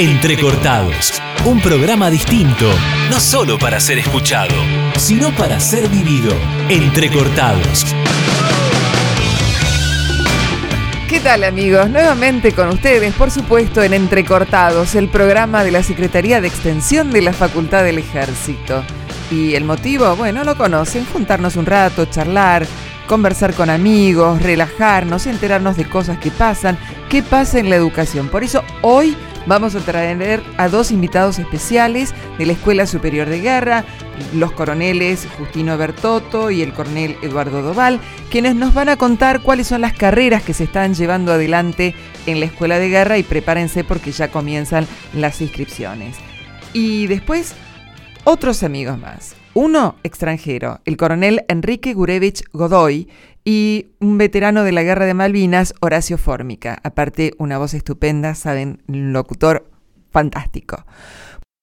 Entrecortados, un programa distinto, no solo para ser escuchado, sino para ser vivido. Entrecortados. ¿Qué tal amigos? Nuevamente con ustedes, por supuesto, en Entrecortados, el programa de la Secretaría de Extensión de la Facultad del Ejército. Y el motivo, bueno, lo conocen, juntarnos un rato, charlar, conversar con amigos, relajarnos, enterarnos de cosas que pasan, qué pasa en la educación. Por eso hoy vamos a traer a dos invitados especiales de la Escuela Superior de Guerra, los coroneles Justino Bertotto y el coronel Eduardo Doval, quienes nos van a contar cuáles son las carreras que se están llevando adelante en la Escuela de Guerra y prepárense porque ya comienzan las inscripciones. Y después, otros amigos más. Uno extranjero, el coronel Enrique Gurevich Godoy, y un veterano de la Guerra de Malvinas, Horacio Fórmica. Aparte, una voz estupenda, saben, locutor fantástico.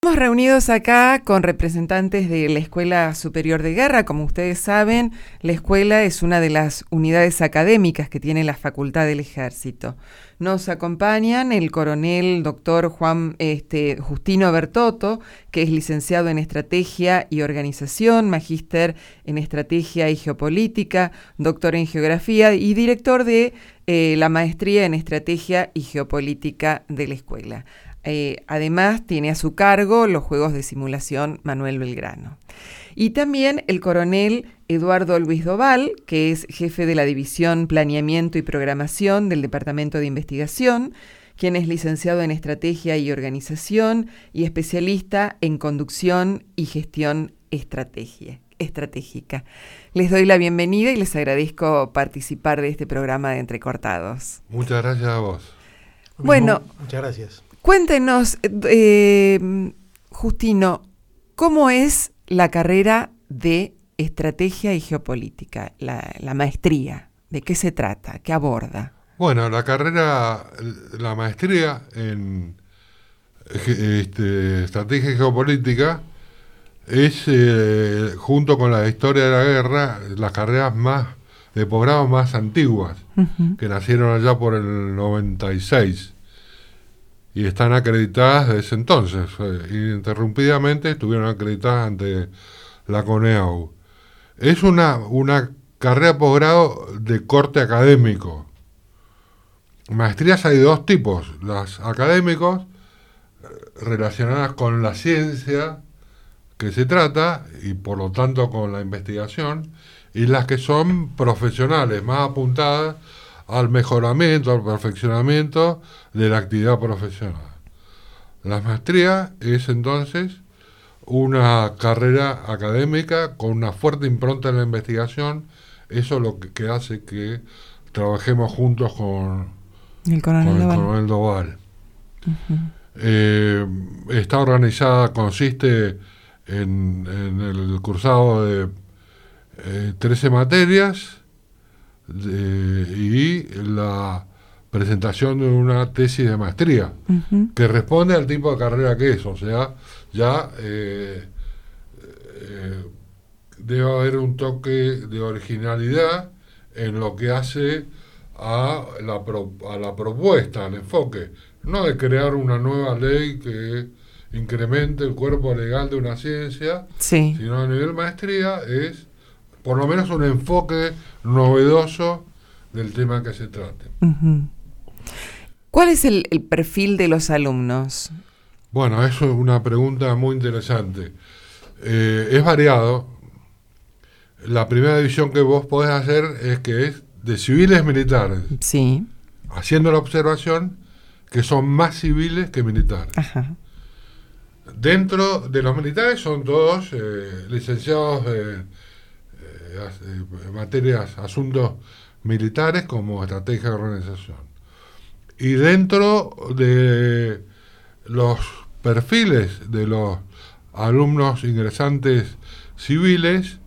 Estamos reunidos acá con representantes de la Escuela Superior de Guerra. Como ustedes saben, la escuela es una de las unidades académicas que tiene la Facultad del Ejército. Nos acompañan el coronel doctor Juan este, Justino Bertotto, que es licenciado en Estrategia y Organización, magíster en Estrategia y Geopolítica, doctor en Geografía y director de eh, la Maestría en Estrategia y Geopolítica de la escuela. Eh, además, tiene a su cargo los juegos de simulación Manuel Belgrano. Y también el coronel Eduardo Luis Doval, que es jefe de la División Planeamiento y Programación del Departamento de Investigación, quien es licenciado en Estrategia y Organización y especialista en Conducción y Gestión Estratégica. Les doy la bienvenida y les agradezco participar de este programa de Entrecortados. Muchas gracias a vos. Bueno, muchas gracias. Cuéntenos, eh, Justino, ¿cómo es la carrera de estrategia y geopolítica, la, maestría? ¿De qué se trata? ¿Qué aborda? Bueno, la carrera, la maestría en este, estrategia y geopolítica es, eh, junto con la historia de la guerra, las carreras más de posgrado más antiguas, que nacieron allá por el 96 y están acreditadas desde entonces. Eh, ininterrumpidamente estuvieron acreditadas ante la CONEAU. Es una, una carrera posgrado de corte académico. Maestrías hay dos tipos, las académicos eh, relacionadas con la ciencia que se trata y por lo tanto con la investigación y las que son profesionales, más apuntadas al mejoramiento, al perfeccionamiento de la actividad profesional. La maestría es entonces una carrera académica con una fuerte impronta en la investigación. Eso es lo que, hace que trabajemos juntos con el coronel Doval. Eh, está organizada, consiste en, el cursado de 13 eh, materias y la presentación de una tesis de maestría que responde al tipo de carrera que es, o sea, ya eh, eh, debe haber un toque de originalidad en lo que hace a la, a la propuesta, al enfoque, no de crear una nueva ley que incremente el cuerpo legal de una ciencia, sino a nivel maestría es por lo menos un enfoque novedoso del tema que se trate. ¿Cuál es el, perfil de los alumnos? Bueno, eso es una pregunta muy interesante. Eh, es variado. La primera división que vos podés hacer es que es de civiles militares. Sí. Haciendo la observación que son más civiles que militares. Dentro de los militares son todos eh, licenciados en materias, asuntos militares como estrategia de organización. Y dentro de los perfiles de los alumnos ingresantes civiles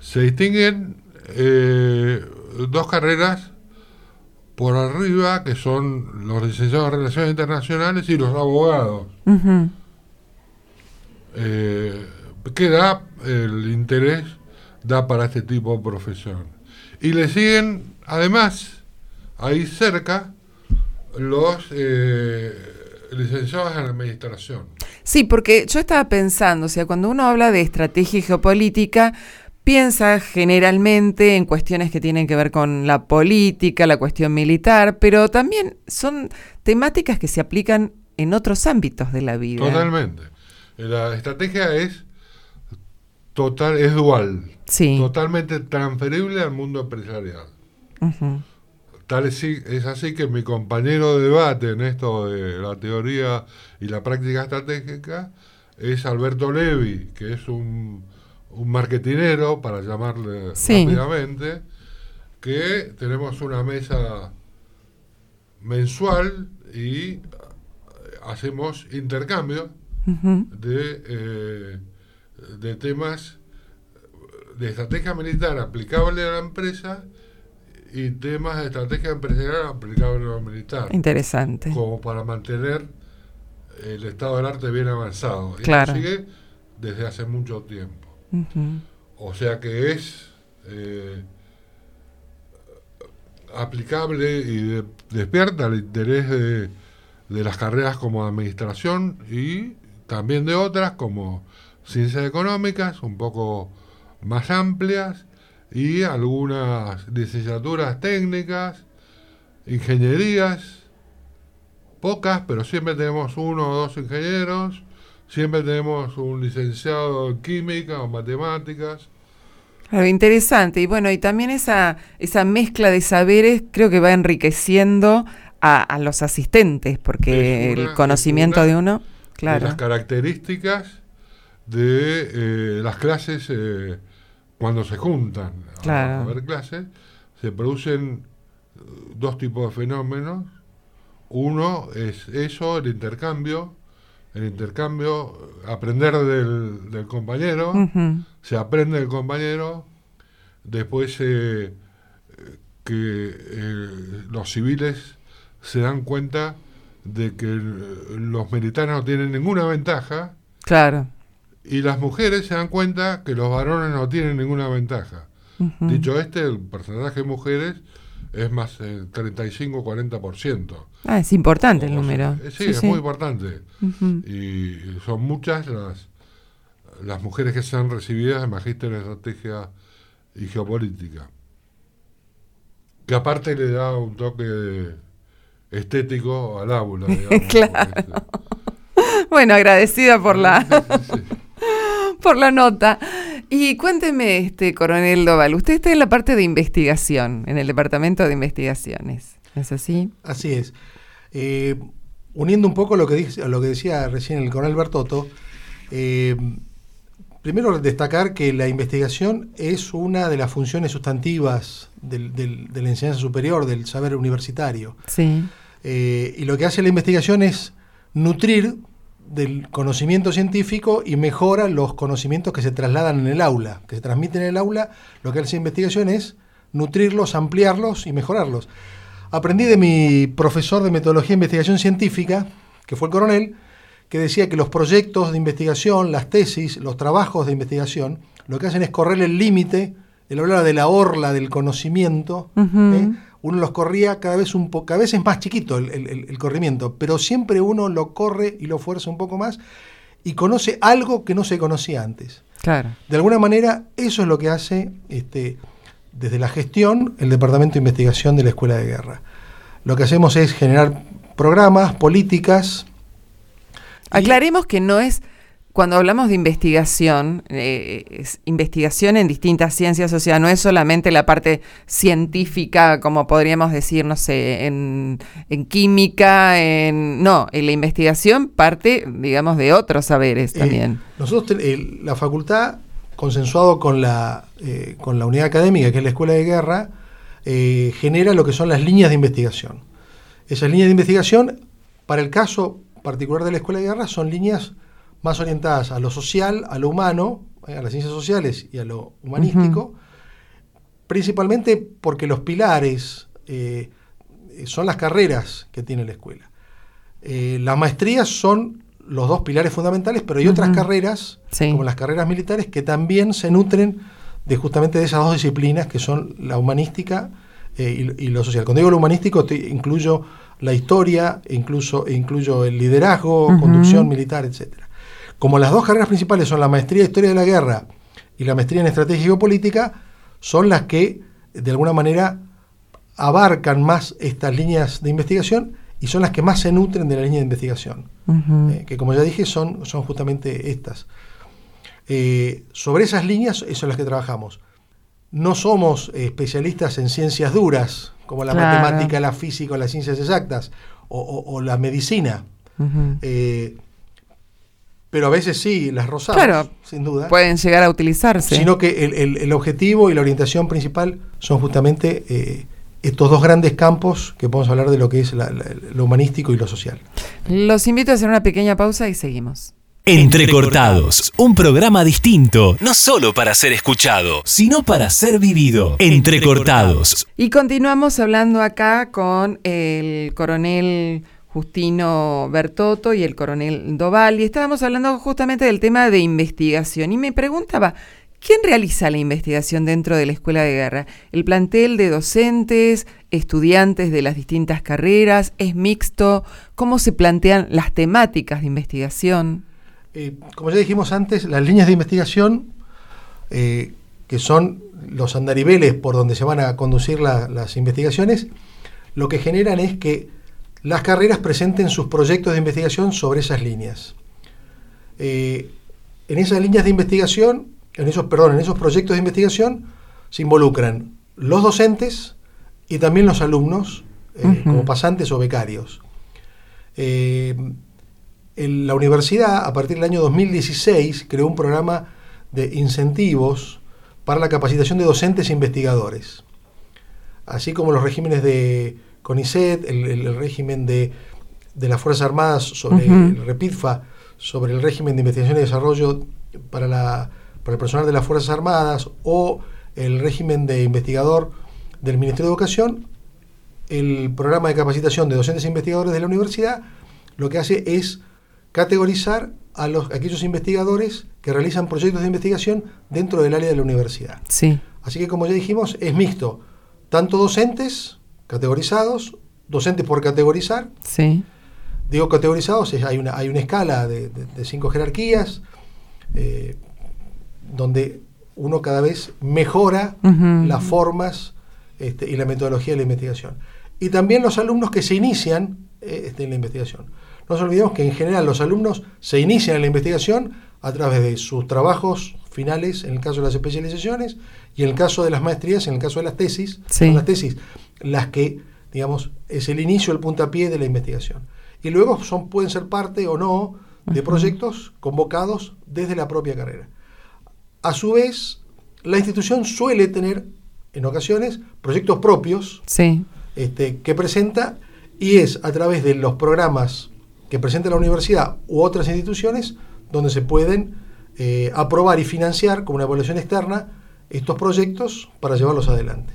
se distinguen eh, dos carreras por arriba que son los licenciados en Relaciones Internacionales y los abogados. Eh, ¿Qué da el interés da para este tipo de profesión? Y le siguen, además, ahí cerca, los eh, licenciados en administración. Sí, porque yo estaba pensando, o sea, cuando uno habla de estrategia y geopolítica, piensa generalmente en cuestiones que tienen que ver con la política, la cuestión militar, pero también son temáticas que se aplican en otros ámbitos de la vida. Totalmente. La estrategia es total, es dual. Sí. Totalmente transferible al mundo empresarial. Tal es, es, así que mi compañero de debate en esto de la teoría y la práctica estratégica es Alberto Levi, que es un, un marketinero, para llamarle rápidamente, que tenemos una mesa mensual y hacemos intercambio de, eh, de temas de estrategia militar aplicable a la empresa y temas de estrategia empresarial aplicable a lo militar. Interesante. Como para mantener el estado del arte bien avanzado. Claro. Y sigue desde hace mucho tiempo. O sea que es eh, aplicable y despierta el interés de, de las carreras como administración y también de otras como ciencias económicas, un poco más amplias y algunas licenciaturas técnicas, ingenierías, pocas, pero siempre tenemos uno o dos ingenieros, siempre tenemos un licenciado en química o matemáticas. Claro, interesante. Y bueno, y también esa, esa mezcla de saberes creo que va enriqueciendo a, los asistentes, porque el conocimiento de uno, claro. las características de eh, las clases eh, cuando se juntan a, ver clases, se producen eh, dos tipos de fenómenos. Uno es eso, el intercambio, el intercambio, aprender del, compañero, se aprende del compañero, después eh, que eh, los civiles se dan cuenta de que los militares no tienen ninguna ventaja. Claro y las mujeres se dan cuenta que los varones no tienen ninguna ventaja. Dicho este, el porcentaje de mujeres es más del 35-40%. Ah, es importante el número. sí, es muy importante. Y son muchas las, las mujeres que se han recibido de magíster en estrategia y geopolítica. Que aparte le da un toque estético al aula. claro. Bueno, agradecida por la por la nota. Y cuénteme, este coronel Doval, usted está en la parte de investigación, en el departamento de investigaciones, ¿es así? Así es. Eh, uniendo un poco lo que, dice, lo que decía recién el coronel Bertotto, eh, primero destacar que la investigación es una de las funciones sustantivas del, de la enseñanza superior, del saber universitario. Sí. Eh, y lo que hace la investigación es nutrir del conocimiento científico y mejora los conocimientos que se trasladan en el aula, que se transmiten en el aula. Lo que hace investigación es nutrirlos, ampliarlos y mejorarlos. Aprendí de mi profesor de metodología e investigación científica, que fue el coronel, que decía que los proyectos de investigación, las tesis, los trabajos de investigación, lo que hacen es correr el límite, él hablaba de la orla del conocimiento, uno los corría cada vez un poco, cada vez es más chiquito el, corrimiento, pero siempre uno lo corre y lo fuerza un poco más y conoce algo que no se conocía antes. Claro. De alguna manera, eso es lo que hace este, desde la gestión el Departamento de Investigación de la Escuela de Guerra. Lo que hacemos es generar programas, políticas. Aclaremos que no es cuando hablamos de investigación, eh, es investigación en distintas ciencias, o sea, no es solamente la parte científica, como podríamos decir, no sé, en, química, en... No, en la investigación parte, digamos, de otros saberes eh, también. nosotros, la facultad, consensuado con la, eh, con la unidad académica, que es la Escuela de Guerra, genera lo que son las líneas de investigación. Esas líneas de investigación, para el caso particular de la Escuela de Guerra, son líneas más orientadas a lo social, a lo humano, eh, a las ciencias sociales y a lo humanístico, principalmente porque los pilares eh, son las carreras que tiene la escuela. Eh, las maestrías son los dos pilares fundamentales, pero hay otras carreras, como las carreras militares, que también se nutren de justamente de esas dos disciplinas que son la humanística eh, y, lo social. Cuando digo lo humanístico, incluyo la historia, incluso, incluyo el liderazgo, conducción militar, etc. Como las dos carreras principales son la maestría en Historia de la Guerra y la maestría en Estrategia Geopolítica, son las que de alguna manera abarcan más estas líneas de investigación y son las que más se nutren de la línea de investigación, eh, que como ya dije son, son justamente estas. Eh, sobre esas líneas son las que trabajamos. No somos especialistas en ciencias duras, como la matemática, la física, las ciencias exactas o, la medicina. Pero a veces sí, las rosamos, sin duda. Pueden llegar a utilizarse. Sino que el, objetivo y la orientación principal son justamente eh, estos dos grandes campos que podemos hablar de lo que es lo humanístico y lo social. Los invito a hacer una pequeña pausa y seguimos. Entrecortados, un programa distinto, no solo para ser escuchado, sino para ser vivido. Entrecortados. Y continuamos hablando acá con el coronel Justino Bertotto y el coronel Doval, y estábamos hablando justamente del tema de investigación. Y me preguntaba, ¿quién realiza la investigación dentro de la Escuela de Guerra? ¿El plantel de docentes, estudiantes de las distintas carreras? ¿Es mixto? ¿Cómo se plantean las temáticas de investigación? Eh, como ya dijimos antes, las líneas de investigación, eh, que son los andariveles por donde se van a conducir las investigaciones, lo que generan es que las carreras presenten sus proyectos de investigación sobre esas líneas. Eh, en esas líneas de investigación, en esos, perdón, en esos proyectos de investigación, se involucran los docentes y también los alumnos, como pasantes o becarios la universidad, a partir del año 2016, creó un programa de incentivos para la capacitación de docentes e investigadores. Así como los regímenes de CONICET, el, régimen de, las Fuerzas Armadas sobre el REPIDFA, sobre el régimen de investigación y desarrollo para, la, para el personal de las Fuerzas Armadas, o el régimen de investigador del Ministerio de Educación, el programa de capacitación de docentes e investigadores de la universidad lo que hace es categorizar a los, aquellos investigadores que realizan proyectos de investigación dentro del área de la universidad. Sí. Así que, como ya dijimos, es mixto. Tanto docentes categorizados, docentes por categorizar. Sí. Digo categorizados, hay, una, hay una escala de, cinco jerarquías, eh, donde uno cada vez mejora las formas este, y la metodología de la investigación. Y también los alumnos que se inician eh, este, en la investigación. No nos olvidemos que en general los alumnos se inician en la investigación a través de sus trabajos finales, en el caso de las especializaciones, y en el caso de las maestrías, en el caso de las tesis, son las tesis las que, digamos, es el inicio, el puntapié de la investigación. Y luego son, pueden ser parte o no de proyectos convocados desde la propia carrera. A su vez, la institución suele tener, en ocasiones, proyectos propios este, que presenta y es a través de los programas que presenta la universidad u otras instituciones donde se pueden eh, aprobar y financiar como una evaluación externa estos proyectos para llevarlos adelante.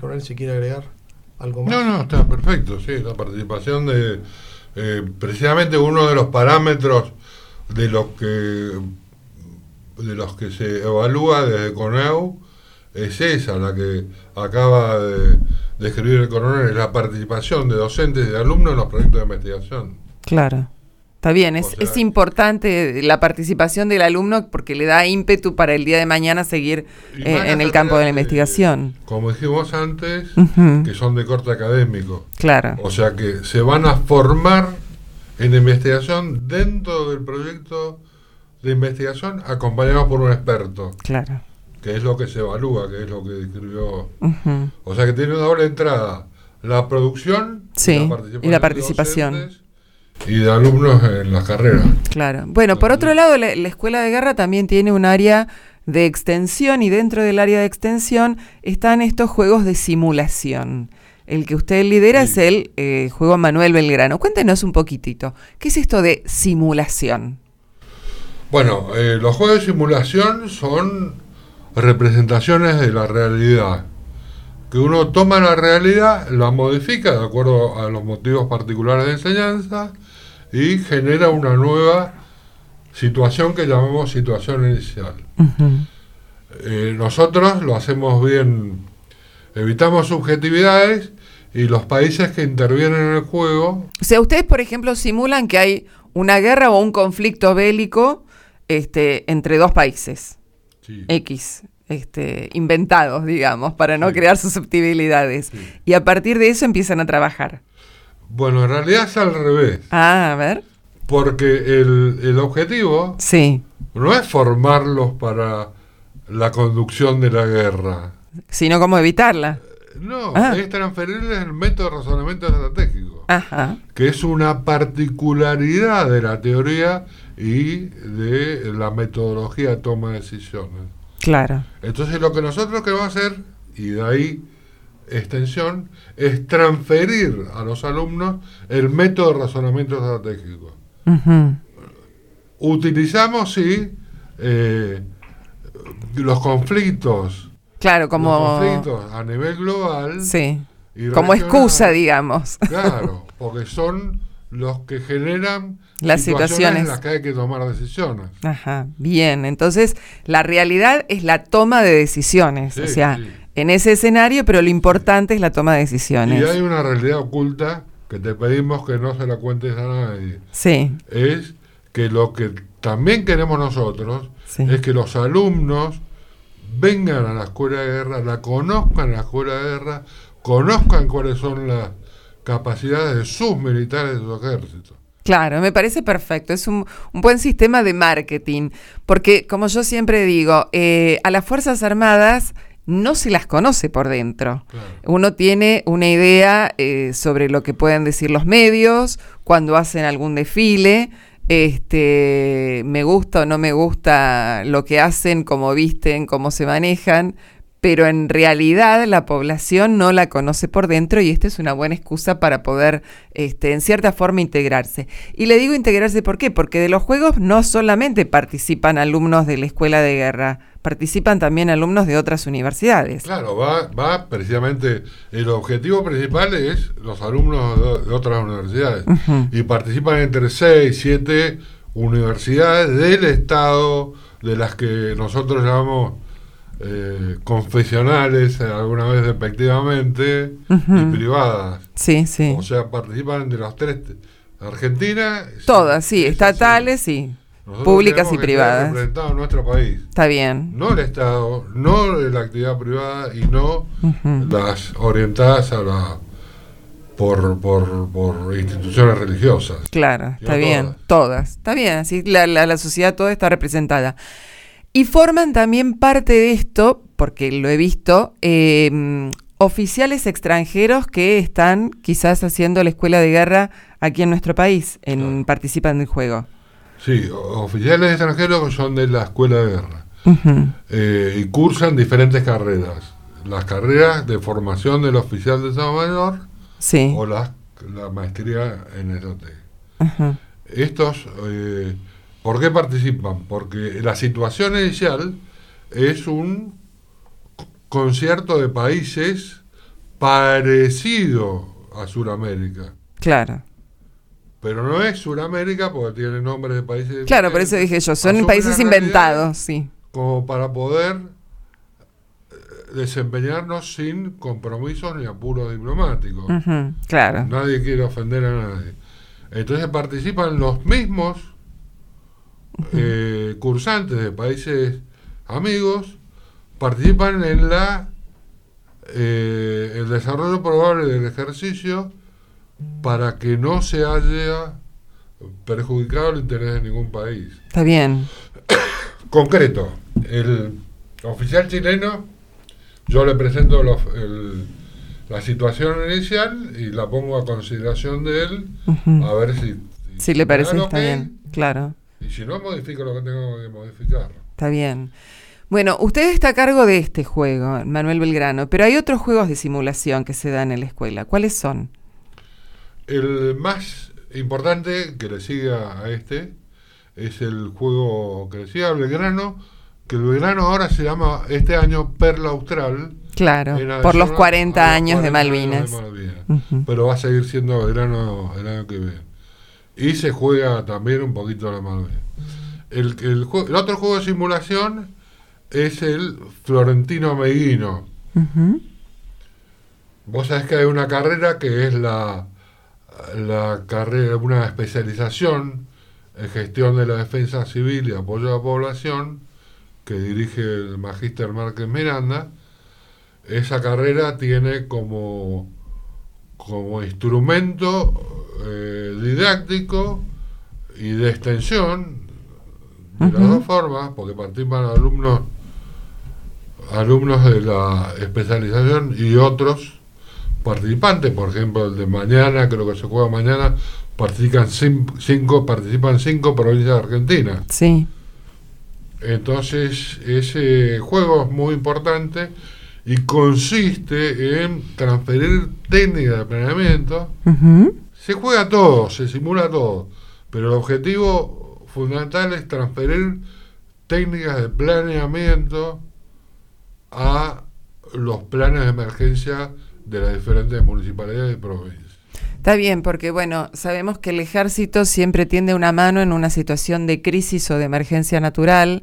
Coronel, si quiere agregar algo más. No, no, está perfecto, sí, la participación de eh, precisamente uno de los parámetros de los que de los que se evalúa desde CONEU es esa, la que acaba de de escribir el coronel es la participación de docentes y de alumnos en los proyectos de investigación. Claro. Está bien, es, es importante la participación del alumno porque le da ímpetu para el día de mañana seguir eh, en el campo de la investigación. como dijimos antes, que son de corte académico. Claro. O sea que se van a formar en investigación dentro del proyecto de investigación acompañados por un experto. Claro que es lo que se evalúa, que es lo que describió. O sea que tiene una doble entrada, la producción y la participación. y de alumnos en las carreras. Claro. Bueno, por otro lado, la, Escuela de Guerra también tiene un área de extensión y dentro del área de extensión están estos juegos de simulación. El que usted lidera es el eh, juego Manuel Belgrano. Cuéntenos un poquitito, ¿qué es esto de simulación? Bueno, eh, los juegos de simulación son representaciones de la realidad. Que uno toma la realidad, la modifica de acuerdo a los motivos particulares de enseñanza y genera una nueva situación que llamamos situación inicial. Eh, nosotros lo hacemos bien evitamos subjetividades y los países que intervienen en el juego, O sea, ustedes, por ejemplo, simulan que hay una guerra o un conflicto bélico este, entre dos países sí, X, este, inventados, digamos, para no Sí. crear susceptibilidades. Sí. Y a partir de eso empiezan a trabajar. Bueno, en realidad es al revés, Ah, a ver. porque el, el objetivo Sí. no es formarlos para la conducción de la guerra, Sino cómo evitarla. no, Ah. es transferirles el método de razonamiento estratégico. Ajá. que es una particularidad de la teoría y de la metodología de toma de decisiones. Claro. Entonces lo que nosotros queremos hacer, y de ahí extensión, es transferir a los alumnos el método de razonamiento estratégico. Utilizamos, sí, eh, los conflictos, Claro, los como... conflictos a nivel global. Sí. y Como excusa, digamos. Claro, porque son los que generan Las situaciones. en las que hay que tomar decisiones. Ajá, bien. Entonces, la realidad es la toma de decisiones. Sí, o sea, sí. en ese escenario, pero lo importante es la toma de decisiones. Y hay una realidad oculta que te pedimos que no se la cuentes a nadie. Sí, Es que lo que también queremos nosotros es que los alumnos vengan a la escuela de guerra, la conozcan la escuela de guerra, conozcan cuáles son las capacidades de sus militares de su ejército. Claro, me parece perfecto. Es un, un buen sistema de marketing. Porque, como yo siempre digo, eh, a las Fuerzas Armadas no se las conoce por dentro. Claro. Uno tiene una idea eh, sobre lo que pueden decir los medios cuando hacen algún desfile. Este, me gusta o no me gusta lo que hacen, cómo visten, cómo se manejan, pero en realidad la población no la conoce por dentro y esta es una buena excusa para poder, este, en cierta forma, integrarse. Y le digo integrarse, ¿por qué? Porque de los juegos no solamente participan alumnos de la escuela de guerra, participan también alumnos de otras universidades. Claro, va, va precisamente, el objetivo principal es los alumnos de, de otras universidades. Y participan entre 6, 7 universidades del Estado, de las que nosotros llamamos eh, confesionales, eh, alguna vez despectivamente, Ujú. y privadas. Sí, sí. O sea, participan de las tres. Argentina. Todas, sí, es estatales, sí. Nosotros públicas y privadas. representados en nuestro país. Está bien. No el Estado, no la actividad privada y no las orientadas a la por, por, por instituciones religiosas. Claro, está bien. todas. Todas. Está bien, así la, la, la sociedad toda está representada. Y forman también parte de esto, porque lo he visto, eh, oficiales extranjeros que están quizás haciendo la escuela de guerra aquí en nuestro país, en, Claro. participan del juego. Sí, oficiales extranjeros son de la escuela de guerra eh, y cursan diferentes carreras. Las carreras de formación del oficial de Estado Mayor Sí. o las- la maestría en SOT. Ujú. Estos, eh, ¿por qué participan? Porque la situación inicial es un concierto de países parecido a Sudamérica. Claro. Pero no es Sudamérica porque tiene nombres de países Claro, por eso dije yo, son países inventados, sí. Como para poder eh, desempeñarnos sin compromisos ni apuros diplomáticos. Claro. Nadie quiere ofender a nadie. Entonces participan los mismos eh, cursantes de países amigos, participan en la eh, el desarrollo probable del ejercicio para que no se haya perjudicado el interés de ningún país. Está bien. Concreto, el oficial chileno, yo le presento los- el- la situación inicial y la pongo a consideración de él, a ver si... Si le parece, está bien. Claro. Y si no, modifico lo que tengo que modificar. Está bien. Bueno, usted está a cargo de este juego, Manuel Belgrano, pero hay otros juegos de simulación que se dan en la escuela. ¿Cuáles son? El más importante que le sigue a este es el juego que le sigue a Belgrano, que el Belgrano ahora se llama este año Perla Austral. Claro, por los adición a- 40 a los años de 40 Malvinas. de Malvinas. Ujú. pero va a seguir siendo Belgrano el año que viene. Y se juega también un poquito la Malvinas. El, el, otro juego de simulación es el Florentino Meguino. Vos sabés que hay una carrera que es la, la carrera, una especialización en gestión de la defensa civil y apoyo a la población, que dirige el magíster Márquez Miranda. Esa carrera tiene como, como instrumento eh, didáctico y de extensión, de las dos formas, porque participan alumnos alumnos de la especialización y otros participantes, por ejemplo, el de mañana, creo que se juega mañana, participan cinco, participan cinco provincias de Argentina. Sí. Entonces, ese juego es muy importante y consiste en transferir técnicas de planeamiento. Se juega todo, se simula todo, pero el objetivo fundamental es transferir técnicas de planeamiento a los planes de emergencia de las diferentes municipalidades y provincias. Está bien, porque bueno, sabemos que el ejército siempre tiende una mano en una situación de crisis o de emergencia natural,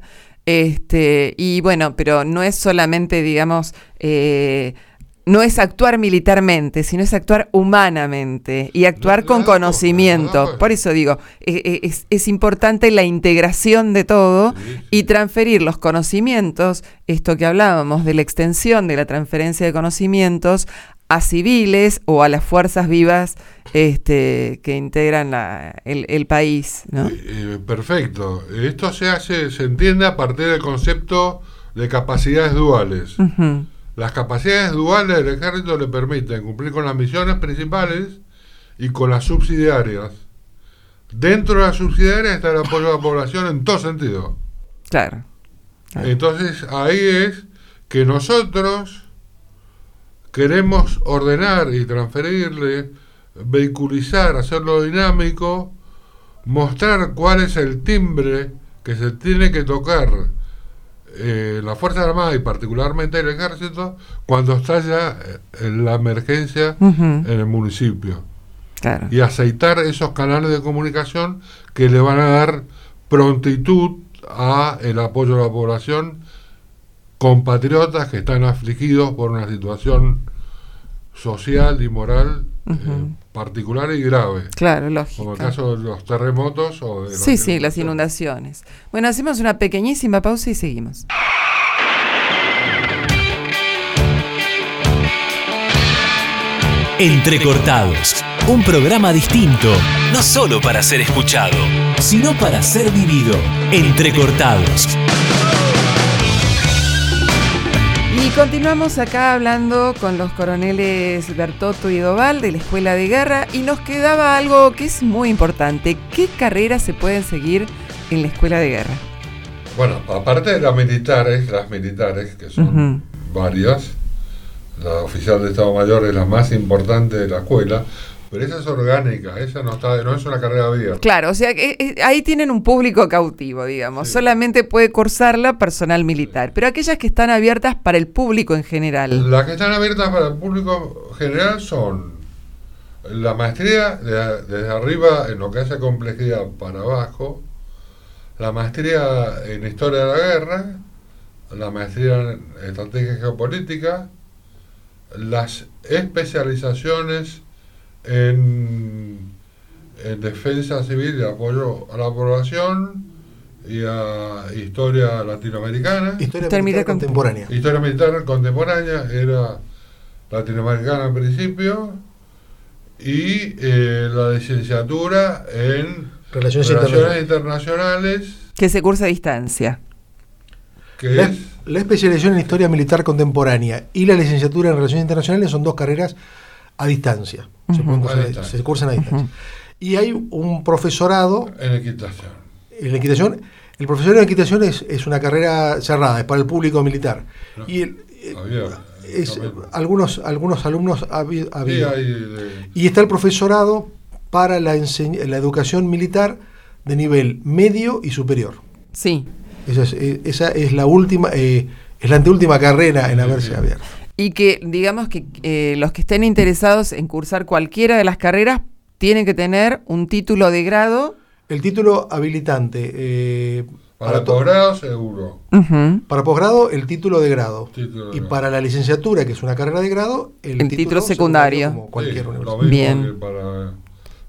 este, y bueno, pero no es solamente, digamos, eh, no es actuar militarmente, sino es actuar humanamente y actuar con conocimiento. Por eso digo, eh, eh, es, importante la integración de todo y transferir los conocimientos, esto que hablábamos de la extensión de la transferencia de conocimientos a civiles o a las fuerzas vivas este, que integran el, país. Eh, perfecto. Esto se hace, se entiende a partir del concepto de capacidades duales. Las capacidades duales del ejército le permiten cumplir con las misiones principales y con las subsidiarias. Dentro de las subsidiarias está el apoyo a la población en todo sentido. Claro. Entonces ahí es que nosotros queremos ordenar y transferirle, vehiculizar, hacerlo dinámico, mostrar cuál es el timbre que se tiene que tocar eh, la Fuerza Armada y particularmente el Ejército cuando estalla eh, la emergencia en el municipio. Y aceitar esos canales de comunicación que le van a dar prontitud a el apoyo a la población compatriotas que están afligidos por una situación social y moral eh, particular y grave. Claro, lógico. Como el caso de los terremotos o de Sí, sí, las inundaciones. Bueno, hacemos una pequeñísima pausa y seguimos. Entrecortados, un programa distinto, no solo para ser escuchado, sino para ser vivido. Entrecortados. Continuamos acá hablando con los coroneles Bertotto y Doval de la Escuela de Guerra y nos quedaba algo que es muy importante. ¿Qué carreras se pueden seguir en la Escuela de Guerra? Bueno, aparte de las militares, las militares, que son varias, la oficial de Estado Mayor es la más importante de la escuela, pero esa es orgánica, esa no, está, no es una carrera abierta. Claro, o sea, que, eh, ahí tienen un público cautivo, digamos. Solamente puede cursarla personal militar. Pero aquellas que están abiertas para el público en general. Las que están abiertas para el público general son la maestría desde arriba en lo que hace complejidad para abajo, la maestría en historia de la guerra, la maestría en estrategia geopolítica, las especializaciones en, defensa civil y apoyo a la población y a historia latinoamericana. Historia, militar contemporánea. Historia militar contemporánea era latinoamericana al principio y eh, la licenciatura en Relaciones, internacionales. Que se cursa a distancia. la, la especialización en historia militar contemporánea y la licenciatura en Relaciones Internacionales son dos carreras a distancia. se, cursan a distancia. Y hay un profesorado. En equitación. En equitación. El profesor en equitación es, es una carrera cerrada, es para el público militar. y algunos, algunos alumnos había. Y está el profesorado para la, la educación militar de nivel medio y superior. Sí. Esa es, eh, esa es la última, eh, es la anteúltima carrera en haberse abierto y que digamos que eh, los que estén interesados en cursar cualquiera de las carreras tienen que tener un título de grado. El título habilitante. Eh, Para, posgrado seguro. Para posgrado, el título de grado. Título de y grado. para la licenciatura, que es una carrera de grado, el, El título secundario. Como cualquier Sí, universidad. Lo mismo Bien. que para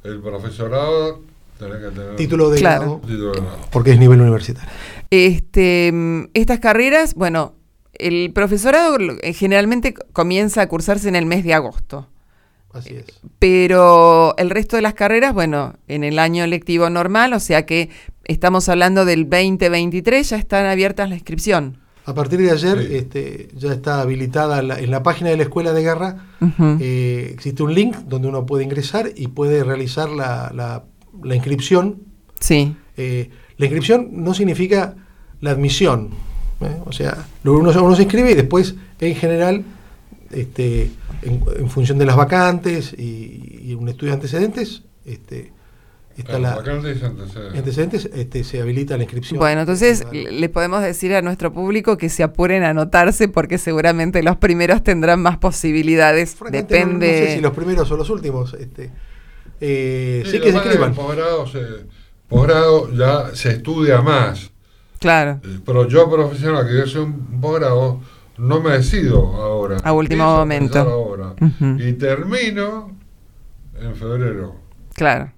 el profesorado, tenés que tener Título de Claro. grado, título de grado. porque es nivel universitario. Este, mm, estas carreras, bueno, el profesorado eh, generalmente comienza a cursarse en el mes de agosto, Así es. pero el resto de las carreras, bueno, en el año lectivo normal, o sea que estamos hablando del 2023, ya están abiertas la inscripción. A partir de ayer Sí. este, ya está habilitada la- en la página de la Escuela de Guerra. Eh, existe un link donde uno puede ingresar y puede realizar la, la- la inscripción. Sí, Eh, la inscripción no significa la admisión. ¿Eh? O sea, lo- uno, uno se inscribe y después, en general, este, en, en función de las vacantes y, y un estudio de antecedentes, este, está la, vacantes y antecedentes. antecedentes este, se habilita la inscripción. Bueno, entonces Vale. le podemos decir a nuestro público que se apuren a anotarse porque seguramente los primeros tendrán más posibilidades. No- Depende. No, sé si los primeros o los últimos. Este, eh, sí, que se inscriban. posgrado ya se estudia más. Claro. Eh, Pero yo profesional que yo soy un posgrado, no me decido ahora. A último momento. Y termino en febrero. Claro.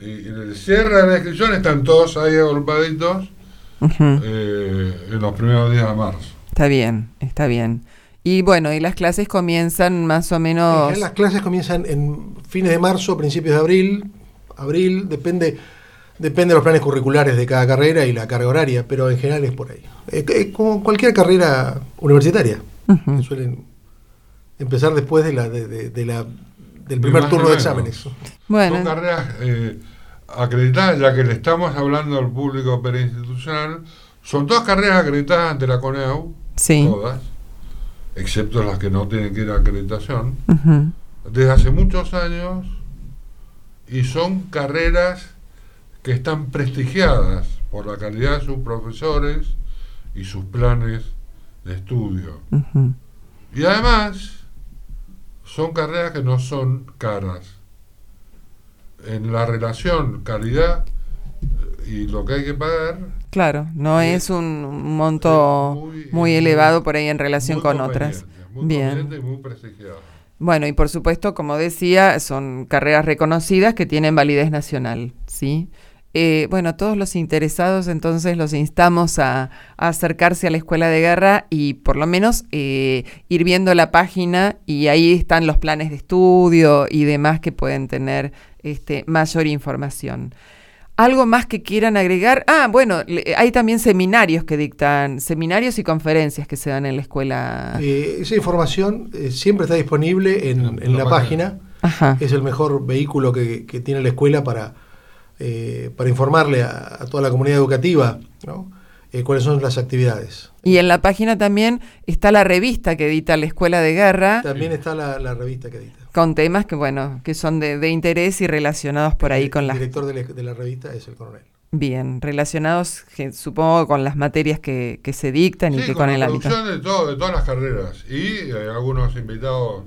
Y, y en el cierre de la inscripción están todos ahí agolpaditos Ujú. eh, en los primeros días de marzo. Está bien, está bien. Y bueno, y las clases comienzan más o En menos. general, las clases comienzan en fines de marzo, principios de abril. Abril, depende, depende de los planes curriculares de cada carrera y la carga horaria, pero en general es por ahí. Eh, eh, como cualquier carrera universitaria, que suelen empezar después de la, de, de- de la, del primer turno de exámenes. Bueno, Son carreras eh, acreditadas, ya que le estamos hablando al público perinstitucional. Son todas carreras acreditadas ante la CONEAU, sí. todas, excepto las que no tienen que ir a acreditación, desde hace muchos años, y son carreras que están prestigiadas por la calidad de sus profesores y sus planes de estudio. Y además, son carreras que no son caras. En la relación calidad eh, y lo que hay que pagar, Claro, no es un monto es muy- elevado por ahí en relación muy con otras. Muy Bien. conveniente y muy prestigiado. Bueno, y por supuesto, como decía, son carreras reconocidas que tienen validez nacional, ¿sí? Eh, bueno, todos los interesados entonces los instamos a, a acercarse a la Escuela de Guerra y por lo menos eh, ir viendo la página y ahí están los planes de estudio y demás que pueden tener este, mayor información. ¿Algo más que quieran agregar? Ah, bueno, le- hay también seminarios que dictan, seminarios y conferencias que se dan en la escuela. Eh, esa información eh, siempre está disponible en, En en la la página. página. Ajá. Es el mejor vehículo que, que tiene la escuela para, eh, para informarle a, a toda la comunidad educativa ¿no? Eh, cuáles son las actividades. Y en la página también está la revista que edita la Escuela de Guerra También está la, la revista que edita. con temas que, bueno, que son de, de interés y relacionados por ahí El con las... director de la, de la revista es el coronel. Bien, relacionados supongo con las materias que, que se dictan y Sí, que con con la el ámbito. de, todo, de todas las carreras. Y hay algunos invitados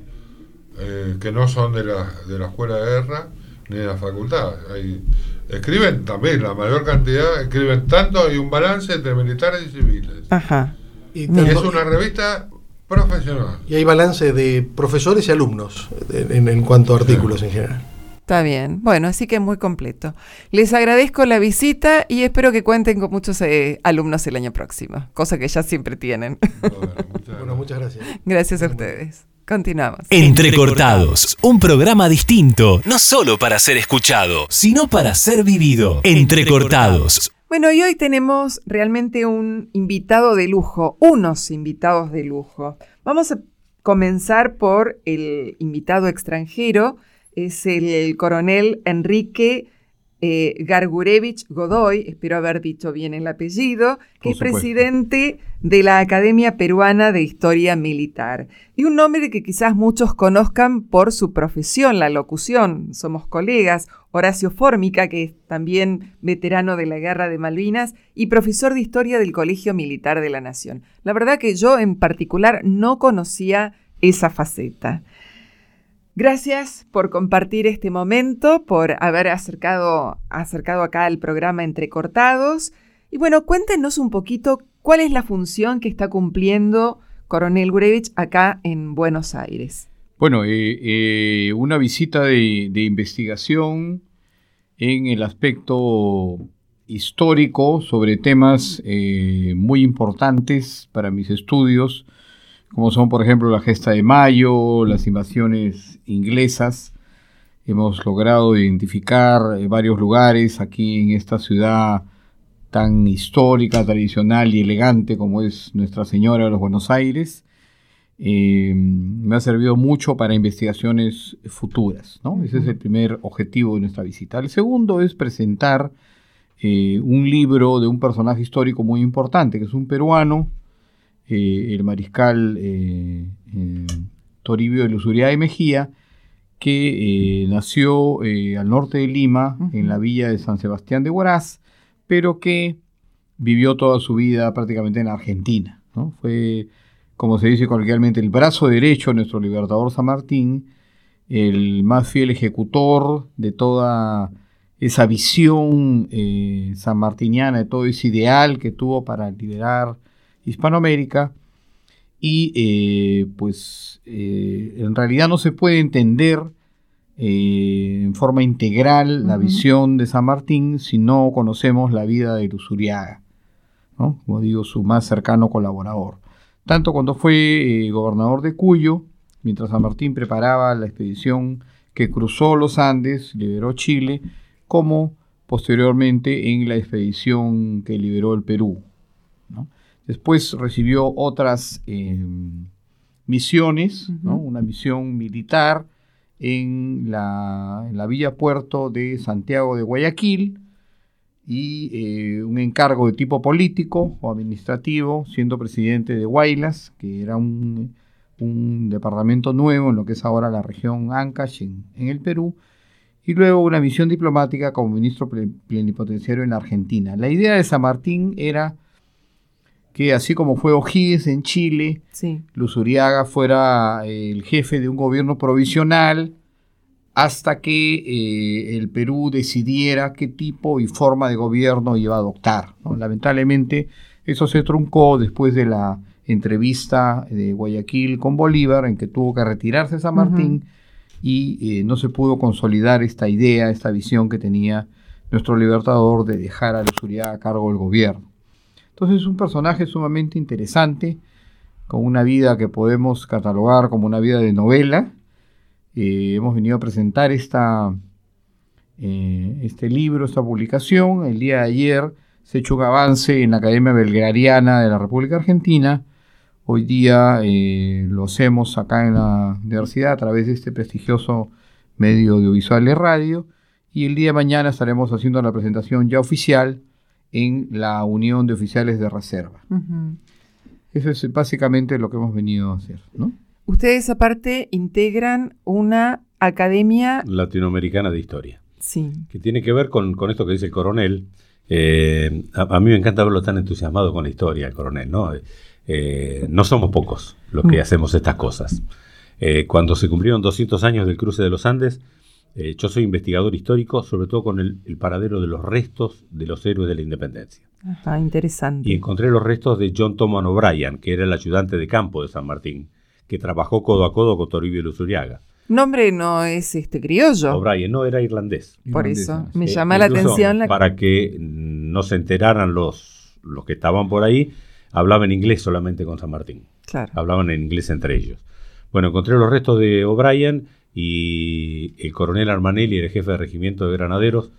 eh, que no son de la, de la escuela de guerra ni de la facultad. Hay, escriben también, la mayor cantidad, escriben tanto y un balance entre militares y civiles. Ajá. Y, Y es una revista profesional. y hay balance de profesores y alumnos en, cuanto a artículos en general. Está bien. Bueno, así que muy completo. Les agradezco la visita y espero que cuenten con muchos eh, alumnos el año próximo, cosa que ya siempre tienen. Bueno, muchas Bueno, muchas gracias. Gracias a ustedes. Continuamos. Entrecortados, un programa distinto, no solo para ser escuchado, sino para ser vivido. Entrecortados. Bueno, y hoy tenemos realmente un invitado de lujo, unos invitados de lujo. Vamos a comenzar por el invitado extranjero, es el coronel Enrique eh, Gargurevich Godoy, espero haber dicho bien el apellido, que Por es supuesto. presidente de la Academia Peruana de Historia Militar. Y un nombre que quizás muchos conozcan por su profesión, la locución. Somos colegas. Horacio Fórmica, que es también veterano de la Guerra de Malvinas y profesor de Historia del Colegio Militar de la Nación. La verdad que yo en particular no conocía esa faceta. Gracias por compartir este momento, por haber acercado, acercado acá al programa Entrecortados. Y bueno, cuéntenos un poquito cuál es la función que está cumpliendo Coronel Gurevich acá en Buenos Aires. Bueno, eh, eh, una visita de, investigación en el aspecto histórico sobre temas eh, muy importantes para mis estudios, como son, por ejemplo, la gesta de Mayo, las invasiones inglesas. Hemos logrado identificar varios lugares aquí en esta ciudad tan histórica, tradicional y elegante como es Nuestra Señora de los Buenos Aires, eh, me ha servido mucho para investigaciones futuras. Ese es el primer objetivo de nuestra visita. El segundo es presentar eh, un libro de un personaje histórico muy importante, que es un peruano, eh, el mariscal Toribio de Lusuriaga y Mejía, que nació al norte de Lima, en la villa de San Sebastián de Huaraz, pero que vivió toda su vida prácticamente en Argentina. Fue, como se dice coloquialmente, el brazo derecho de nuestro libertador San Martín, el más fiel ejecutor de toda esa visión eh, sanmartiniana, de todo ese ideal que tuvo para liberar Hispanoamérica. Y eh, pues eh, en realidad no se puede entender eh, en forma integral la visión de San Martín si no conocemos la vida de Lusuriaga, como digo, su más cercano colaborador. Tanto cuando fue gobernador de Cuyo, mientras San Martín preparaba la expedición que cruzó los Andes, liberó Chile, como posteriormente en la expedición que liberó el Perú. Después recibió otras eh, misiones, una misión militar, en la, Villa Puerto de Santiago de Guayaquil y eh, un encargo de tipo político o administrativo, siendo presidente de Huaylas, que era un, departamento nuevo en lo que es ahora la región Ancash en, el Perú, y luego una misión diplomática como ministro plenipotenciario en la Argentina. La idea de San Martín era que así como fue O'Higgins en Chile, sí. Luzuriaga fuera eh, el jefe de un gobierno provisional hasta que eh, el Perú decidiera qué tipo y forma de gobierno iba a adoptar. Lamentablemente eso se truncó después de la entrevista de Guayaquil con Bolívar, en que tuvo que retirarse San Martín y eh, no se pudo consolidar esta idea, esta visión que tenía nuestro libertador de dejar a Luzuriaga a cargo del gobierno. Entonces es un personaje sumamente interesante, con una vida que podemos catalogar como una vida de novela. Eh, hemos venido a presentar esta, eh, este libro, esta publicación. El día de ayer se hecho un avance en la Academia Belgrariana de la República Argentina. Hoy día eh, lo hacemos acá en la universidad a través de este prestigioso medio audiovisual de radio. Y el día de mañana estaremos haciendo la presentación ya oficial en la Unión de Oficiales de Reserva. Eso es básicamente lo que hemos venido a hacer, ¿no? Ustedes aparte integran una academia latinoamericana de historia. Sí. Que tiene que ver con, esto que dice el coronel. Eh, a, mí me encanta verlo tan entusiasmado con la historia, el coronel, ¿no? Eh, no somos pocos los que mm. hacemos estas cosas. Eh, cuando se cumplieron 200 años del cruce de los Andes, eh, yo soy investigador histórico, sobre todo con el, paradero de los restos de los héroes de la independencia. Ajá, interesante. Y encontré los restos de John Thomas O'Brien, que era el ayudante de campo de San Martín, que trabajó codo a codo con Toribio Luzuriaga. Nombre no es este criollo. O'Brien, no, era irlandés. Por eso, me llama la atención. Para que no se enteraran los, los que estaban por ahí, hablaban inglés solamente con San Martín. Claro. Hablaban en inglés entre ellos. Bueno, encontré los restos de O'Brien y el coronel Armanelli era el jefe de regimiento de granaderos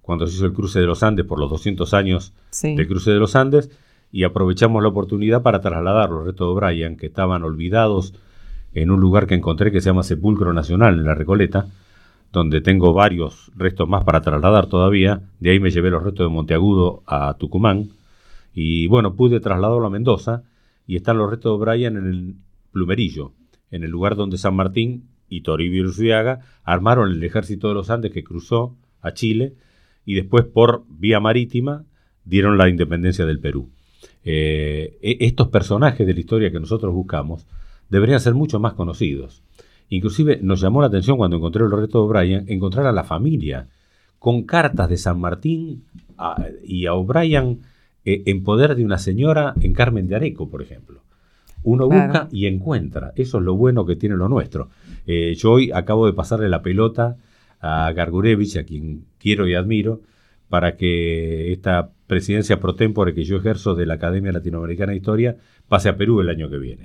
cuando se hizo el cruce de los Andes por los 200 años del cruce de los Andes y aprovechamos la oportunidad para trasladar los restos de O'Brien que estaban olvidados en un lugar que encontré que se llama Sepulcro Nacional en la Recoleta, donde tengo varios restos más para trasladar todavía. De ahí me llevé los restos de Monteagudo a Tucumán y bueno, pude trasladarlo a Mendoza y están los restos de O'Brien en el Plumerillo, en el lugar donde San Martín y Toribio Urciaga armaron el ejército de los Andes que cruzó a Chile y después por vía marítima dieron la independencia del Perú. Eh, e, estos personajes de la historia que nosotros buscamos deberían ser mucho más conocidos. Inclusive nos llamó la atención cuando encontré el reto de O'Brien encontrar a la familia con cartas de San Martín y a O'Brien eh, en poder de una señora en Carmen de Areco, por ejemplo. Uno busca y encuentra. Eso es lo bueno que tiene lo nuestro. Eh, yo hoy acabo de pasarle la pelota a Gargurevich, a quien quiero y admiro, para que esta presidencia pro tempore que yo ejerzo de la Academia Latinoamericana de Historia pase a Perú el año que viene.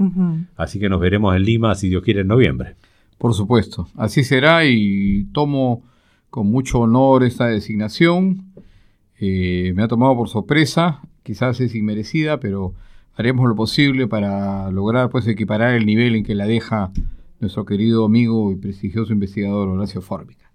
Así que nos veremos en Lima, si Dios quiere, en noviembre. Por supuesto, así será y tomo con mucho honor esta designación. Eh, me ha tomado por sorpresa, quizás es inmerecida, pero haremos lo posible para lograr pues equiparar el nivel en que la deja nuestro querido amigo y prestigioso investigador Horacio Fórmica.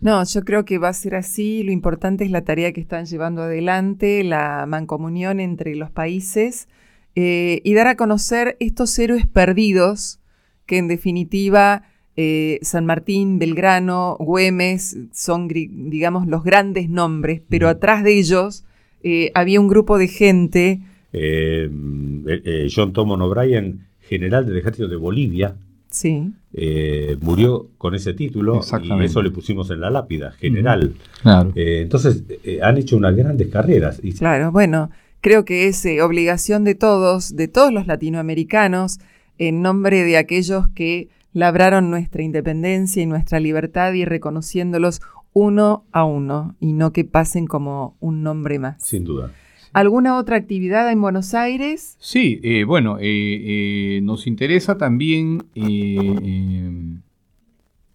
No, yo creo que va a ser así. Lo importante es la tarea que están llevando adelante, la mancomunión entre los países eh, y dar a conocer estos héroes perdidos que en definitiva eh, San Martín, Belgrano, Güemes son, digamos, los grandes nombres, pero atrás de ellos eh, había un grupo de gente. Eh, John Thomas O'Brien, general del ejército de Bolivia, sí. murió con ese título y eso le pusimos en la lápida, general. Claro. entonces, han hecho unas grandes carreras. Claro, bueno, creo que es obligación de todos, de todos los latinoamericanos, en nombre de aquellos que labraron nuestra independencia y nuestra libertad y reconociéndolos uno a uno y no que pasen como un nombre más. Sin duda. ¿Alguna otra actividad en Buenos Aires? Sí, eh, bueno, eh, eh, nos interesa también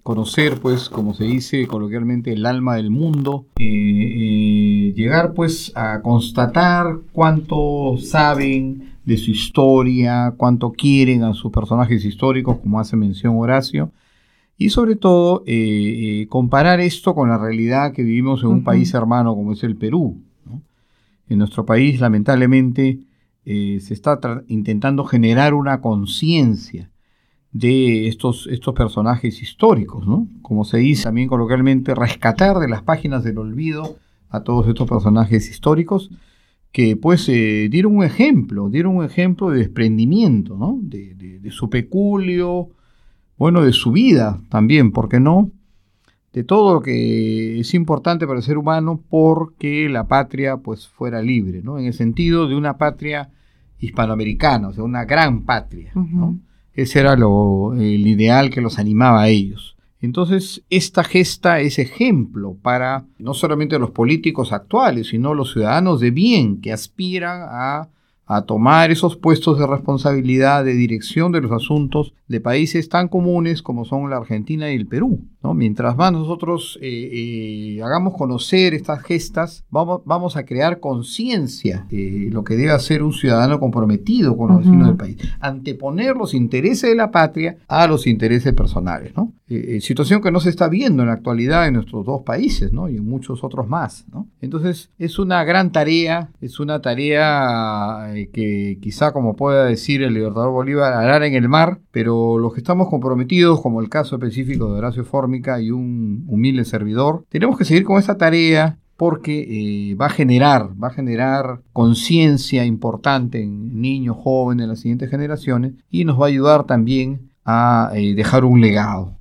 conocer, pues, como se dice coloquialmente, el alma del mundo, llegar, pues, a constatar cuánto saben de su historia, cuánto quieren a sus personajes históricos, como hace mención Horacio, y sobre todo comparar esto con la realidad que vivimos en un país hermano como es el Perú. En nuestro país, lamentablemente, eh, se está intentando generar una conciencia de estos, estos personajes históricos, ¿no? Como se dice también coloquialmente, rescatar de las páginas del olvido a todos estos personajes históricos que pues eh, dieron un ejemplo, dieron un ejemplo de desprendimiento, ¿no? De, su peculio, bueno, de su vida también, ¿por qué no? De todo lo que es importante para el ser humano porque la patria pues fuera libre, ¿no? En el sentido de una patria hispanoamericana, o sea, una gran patria, ¿no? Ese era lo, el ideal que los animaba a ellos. Entonces, esta gesta es ejemplo para no solamente los políticos actuales, sino los ciudadanos de bien que aspiran a a tomar esos puestos de responsabilidad de dirección de los asuntos de países tan comunes como son la Argentina y el Perú. ¿no? Mientras más nosotros eh, eh, hagamos conocer estas gestas, vamos, vamos a crear conciencia de lo que debe hacer un ciudadano comprometido con los vecinos del país. Anteponer los intereses de la patria a los intereses personales. ¿no? Eh, situación que no se está viendo en la actualidad en nuestros dos países ¿no? y en muchos otros más. ¿no? Entonces es una gran tarea, es una tarea que quizá, como pueda decir el libertador Bolívar, arar en el mar, pero los que estamos comprometidos, como el caso específico de Horacio Fórmica y un humilde servidor, tenemos que seguir con esta tarea porque eh, va a generar, va a generar conciencia importante en niños, jóvenes, en las siguientes generaciones y nos va a ayudar también a eh, dejar un legado.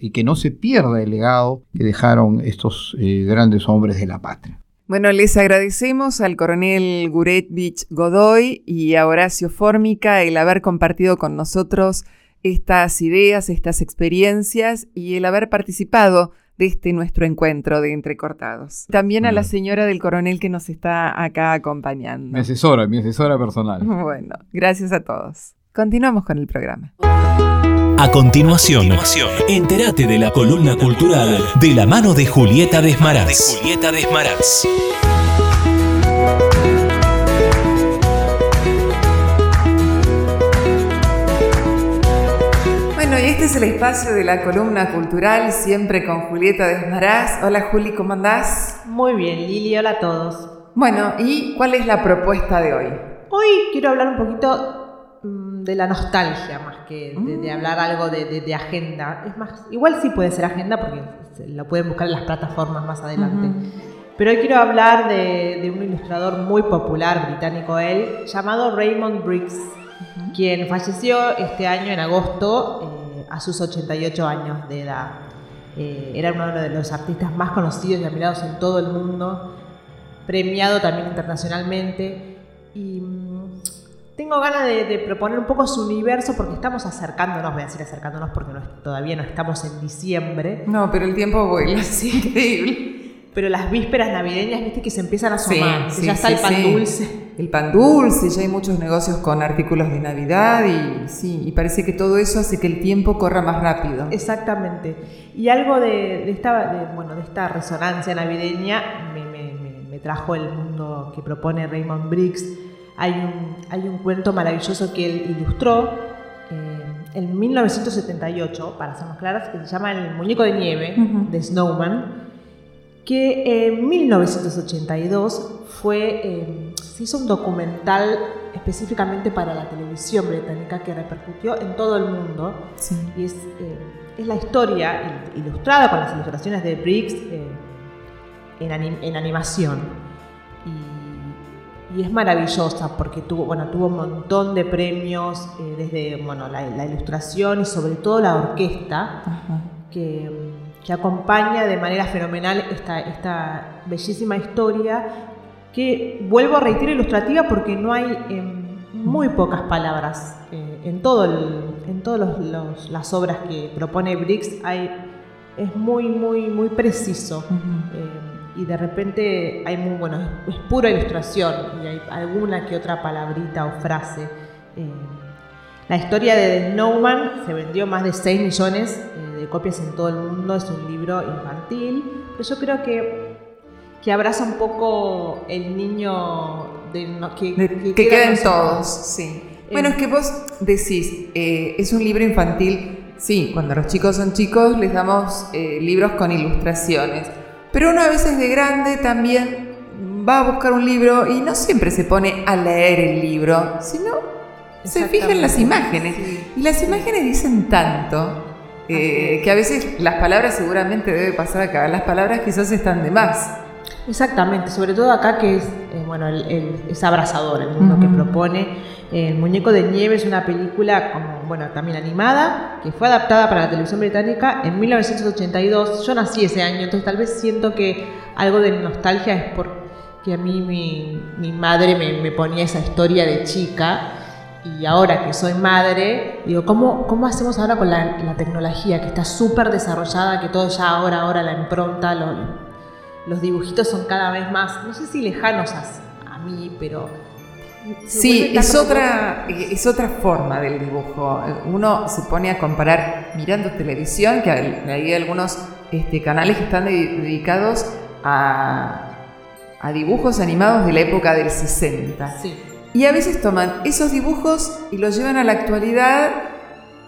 y que no se pierda el legado que dejaron estos eh, grandes hombres de la patria. Bueno, les agradecemos al coronel Guretvich Godoy y a Horacio Fórmica el haber compartido con nosotros estas ideas, estas experiencias y el haber participado de este nuestro encuentro de entrecortados. También a la señora del coronel que nos está acá acompañando. Mi asesora, mi asesora personal. Bueno, gracias a todos. Continuamos con el programa. A continuación, entérate de la columna cultural de la mano de Julieta Desmaraz. Julieta Desmaraz. Bueno, y este es el espacio de la columna cultural, siempre con Julieta Desmaraz. Hola Juli, ¿cómo andás? Muy bien, Lili, hola a todos. Bueno, ¿y cuál es la propuesta de hoy? Hoy quiero hablar un poquito de la nostalgia más que de, mm. hablar algo de, agenda. Es más, igual sí puede ser agenda porque lo pueden buscar en las plataformas más adelante. Pero hoy quiero hablar de, un ilustrador muy popular, británico él, llamado Raymond Briggs, quien falleció este año en agosto eh, a sus 88 años de edad. Eh, era uno de los artistas más conocidos y admirados en todo el mundo premiado también internacionalmente. Y tengo ganas de, proponer un poco su universo porque estamos acercándonos, voy a decir acercándonos porque todavía no estamos en diciembre. No, pero el tiempo vuela, sí, increíble pero las vísperas navideñas, viste que se empiezan a sumar. ya está el pan dulce. El pan dulce, ya hay muchos negocios con artículos de Navidad y sí, y parece que todo eso hace que el tiempo corra más rápido. Exactamente. Y algo de, esta, bueno, de esta resonancia navideña me, trajo el mundo que propone Raymond Briggs. Hay un, hay un cuento maravilloso que él ilustró eh, en 1978, para ser más claras, que se llama El muñeco de nieve de Snowman que en 1982 fue, eh, se hizo un documental específicamente para la televisión británica que repercutió en todo el mundo. Y es, eh, es, la historia ilustrada con las ilustraciones de Briggs eh, en, animación. Y, es maravillosa porque tuvo, bueno, tuvo un montón de premios, desde bueno, la, ilustración y sobre todo la orquesta, que que acompaña de manera fenomenal esta, esta bellísima historia que, vuelvo a reiterar, ilustrativa porque no hay em, muy pocas palabras. Eh, en todo en todas las obras que propone Briggs hay, es muy, muy, muy preciso. Eh, y de repente hay muy, bueno, es, pura ilustración y hay alguna que otra palabrita o frase. Eh, la historia de The Snowman se vendió más de 6 millones de copias en todo el mundo, es un libro infantil, pero yo creo que, que abraza un poco el niño de, que, que, queden todos, sí. Bueno, es que vos decís, eh, es un libro infantil, sí, cuando los chicos son chicos les damos eh, libros con ilustraciones, pero uno a veces de grande también va a buscar un libro y no siempre se pone a leer el libro, sino se fija en las imágenes. Y las imágenes dicen tanto eh, que a veces las palabras seguramente debe pasar acá, las palabras quizás están de más. Exactamente, sobre todo acá que es, eh, bueno, el, es abrazador el mundo que propone. El Muñeco de Nieve es una película, como, bueno, también animada, que fue adaptada para la televisión británica en 1982. Yo nací ese año, entonces tal vez siento que algo de nostalgia es porque a mí mi, mi madre me, me ponía esa historia de chica y ahora que soy madre, digo, ¿cómo, cómo hacemos ahora con la, tecnología que está súper desarrollada, que todo ya ahora, ahora la impronta, los dibujitos son cada vez más, no sé si lejanos a, mí, pero... Sí, es otra, es otra forma del dibujo. Uno se pone a comparar mirando televisión, que hay, algunos este, canales que están dedicados a, a dibujos animados de la época del 60. Sí. Y a veces toman esos dibujos y los llevan a la actualidad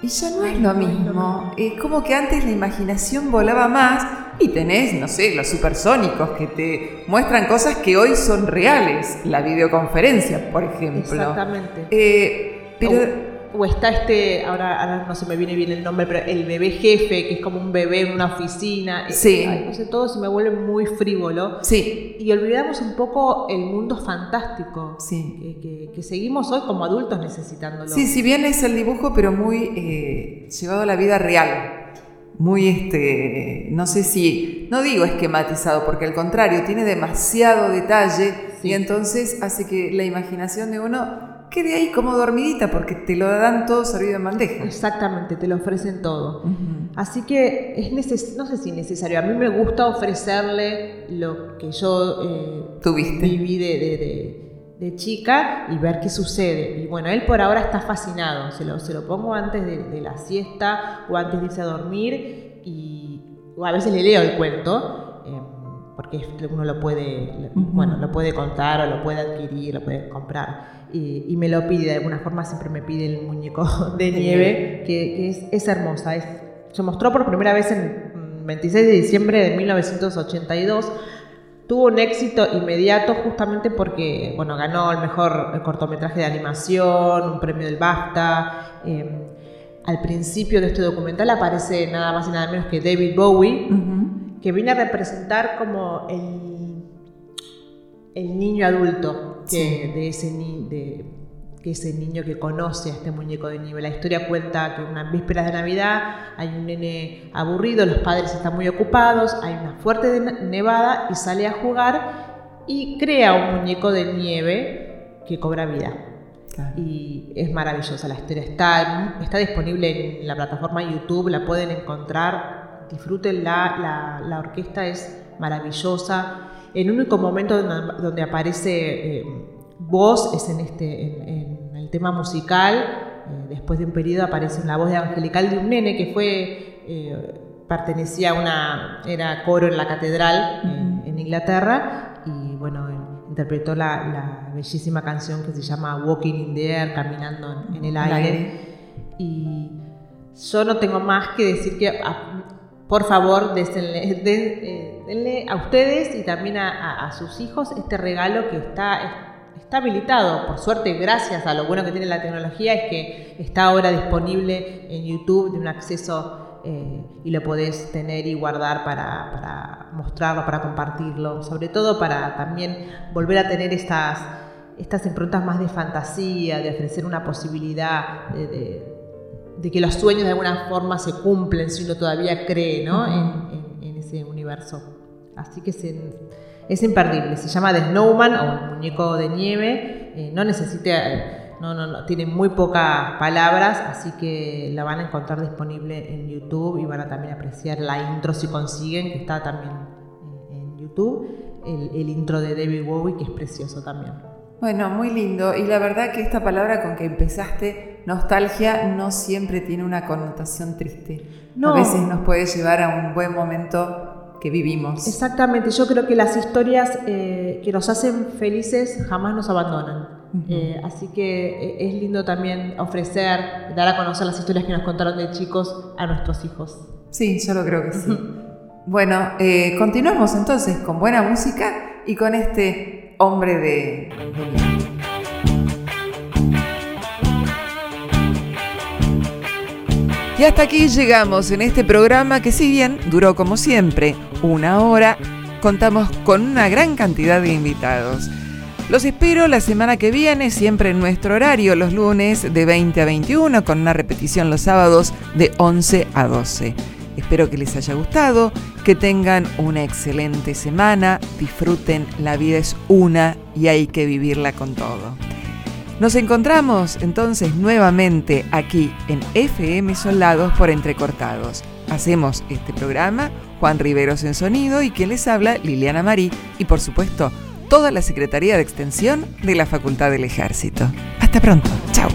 y ya no es lo mismo. Es como que antes la imaginación volaba más y tenés, no sé, los supersónicos que te muestran cosas que hoy son reales. La videoconferencia, por ejemplo. Exactamente. Eh, pero o está este, ahora, no se me viene bien el nombre, pero el bebé jefe, que es como un bebé en una oficina. Eh, sí. no sé, todo se me vuelve muy frívolo. Sí. Y olvidamos un poco el mundo fantástico sí. que, que, seguimos hoy como adultos necesitándolo. Sí, si bien es el dibujo, pero muy eh, llevado a la vida real. Muy, este, no sé si, no digo esquematizado, porque al contrario, tiene demasiado detalle y entonces hace que la imaginación de uno quede ahí como dormidita porque te lo dan todo servido en bandeja. Exactamente, te lo ofrecen todo. Así que es neces no sé si necesario, a mí me gusta ofrecerle lo que yo eh, viví de, chica y ver qué sucede. Y bueno, él por ahora está fascinado, se lo, se lo pongo antes de, la siesta o antes de irse a dormir y o a veces le leo el cuento. Eh, porque uno lo puede, bueno, lo puede contar o lo puede adquirir, lo puede comprar y, me lo pide, de alguna forma siempre me pide el muñeco de nieve, que, es, es, hermosa. Es, se mostró por primera vez en 26 de diciembre de 1982. Tuvo un éxito inmediato justamente porque bueno, ganó el mejor cortometraje de animación, un premio del BAFTA. Em, al principio de este documental aparece nada más y nada menos que David Bowie, que viene a representar como el, el niño adulto de ese, de, que ese niño que conoce a este muñeco de nieve. La historia cuenta que una víspera de Navidad hay un nene aburrido, los padres están muy ocupados, hay una fuerte nevada y sale a jugar y crea un muñeco de nieve que cobra vida. Y es maravillosa la historia. Está, está disponible en la plataforma YouTube, la pueden encontrar. Disfrútenla, la, la orquesta es maravillosa. El único momento donde, aparece eh, voz es en, este, en, el tema musical. Eh, después de un periodo aparece la voz de angelical de un nene que fue eh, pertenecía a una era coro en la catedral en Inglaterra y bueno interpretó la, bellísima canción que se llama Walking in the Air, caminando en, el aire. Y yo no tengo más que decir que, ah, por favor, eh, denle, a ustedes y también a, sus hijos este regalo que está, está habilitado. Por suerte, gracias a lo bueno que tiene la tecnología, es que está ahora disponible en YouTube de un acceso eh, y lo podés tener y guardar para, mostrarlo, para compartirlo, sobre todo para también volver a tener estas, estas improntas más de fantasía, de ofrecer una posibilidad de, que los sueños de alguna forma se cumplen si uno todavía cree en, ese universo. Así que es imperdible, se llama The Snowman o el muñeco de nieve, eh, no necesita no, no, no, tiene muy pocas palabras, así que la van a encontrar disponible en YouTube y van a también apreciar la intro si consiguen, que está también en, YouTube, el, intro de David Bowie, que es precioso también. Bueno, muy lindo. Y la verdad que esta palabra con que empezaste, nostalgia, no siempre tiene una connotación triste. A veces nos puede llevar a un buen momento que vivimos. Exactamente, yo creo que las historias eh, que nos hacen felices jamás nos abandonan. Eh, así que eh, es lindo también ofrecer, dar a conocer las historias que nos contaron de chicos a nuestros hijos. Sí, yo lo creo que sí. bueno, eh, continuamos entonces con buena música y con este hombre de... Y hasta aquí llegamos en este programa que si bien duró como siempre una hora, contamos con una gran cantidad de invitados. Los espero la semana que viene, siempre en nuestro horario, los lunes de 20 a 21, con una repetición los sábados de 11 a 12. Espero que les haya gustado, que tengan una excelente semana, disfruten, la vida es una y hay que vivirla con todo. Nos encontramos entonces nuevamente aquí en FM Soldados por Entrecortados. Hacemos este programa Juan Riveros en sonido y quien les habla Liliana Marí y por supuesto toda la Secretaría de Extensión de la Facultad del Ejército. Hasta pronto. Chao.